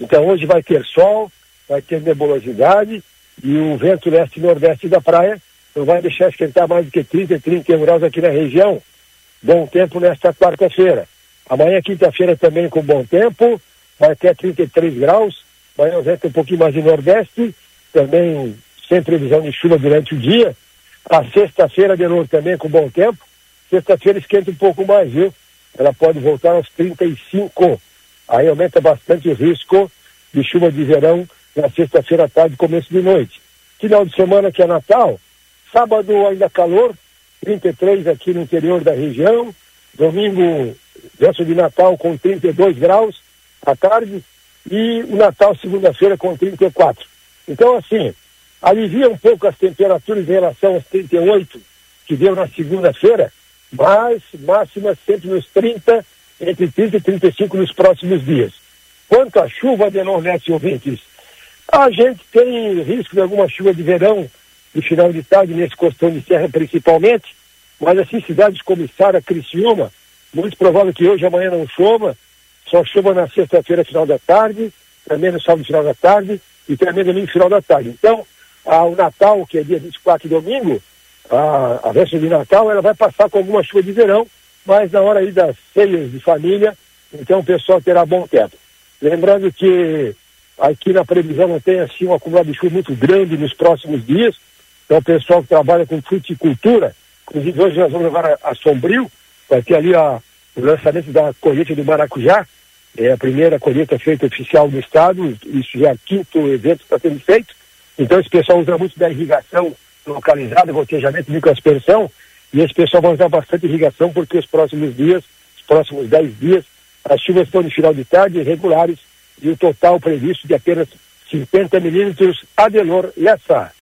Então hoje vai ter sol, vai ter nebulosidade e o vento leste-nordeste da praia não vai deixar esquentar mais do que 30, 31 graus aqui na região. Bom tempo nesta quarta-feira. Amanhã, quinta-feira, também com bom tempo, vai até 33 graus. Amanhã o vento um pouquinho mais de nordeste, também sem previsão de chuva durante o dia. A sexta-feira de novo também com bom tempo. Sexta-feira esquenta um pouco mais, viu? Ela pode voltar aos 35. Aí aumenta bastante o risco de chuva de verão na sexta-feira à tarde, começo de noite. Final de semana que é Natal, sábado ainda calor, 33 aqui no interior da região, domingo, véspera de Natal com 32 graus à tarde e o Natal segunda-feira com 34. Então, assim, alivia um pouco as temperaturas em relação aos 38 que deu na segunda-feira, mas máxima sempre nos 30, entre 30 e 35 nos próximos dias. Quanto à chuva de Nordeste ouvintes, a gente tem risco de alguma chuva de verão de final de tarde nesse costão de serra principalmente, mas assim cidades como Sara, Criciúma, muito provável que hoje amanhã não chova, só chova na sexta-feira final da tarde, também no sábado final da tarde e também no domingo final da tarde. Então, ah, o Natal, que é dia 24 domingo, a, a véspera de Natal, ela vai passar com alguma chuva de verão, mas na hora aí das ceias de família, então o pessoal terá bom tempo. Lembrando que aqui na previsão não tem assim um acumulado de chuva muito grande nos próximos dias, então o pessoal que trabalha com fruticultura, inclusive hoje nós vamos levar a, a Sombrio, vai ter ali a, o lançamento da colheita do maracujá, é a primeira colheita feita oficial do estado, isso já é o quinto evento que está sendo feito, então esse pessoal usa muito da irrigação localizada, gotejamento, microaspersão, e esse pessoal vai usar bastante irrigação porque os próximos dias, os próximos 10 dias, as chuvas estão de final de tarde irregulares e o total previsto de apenas 50 milímetros Adelor Lessa.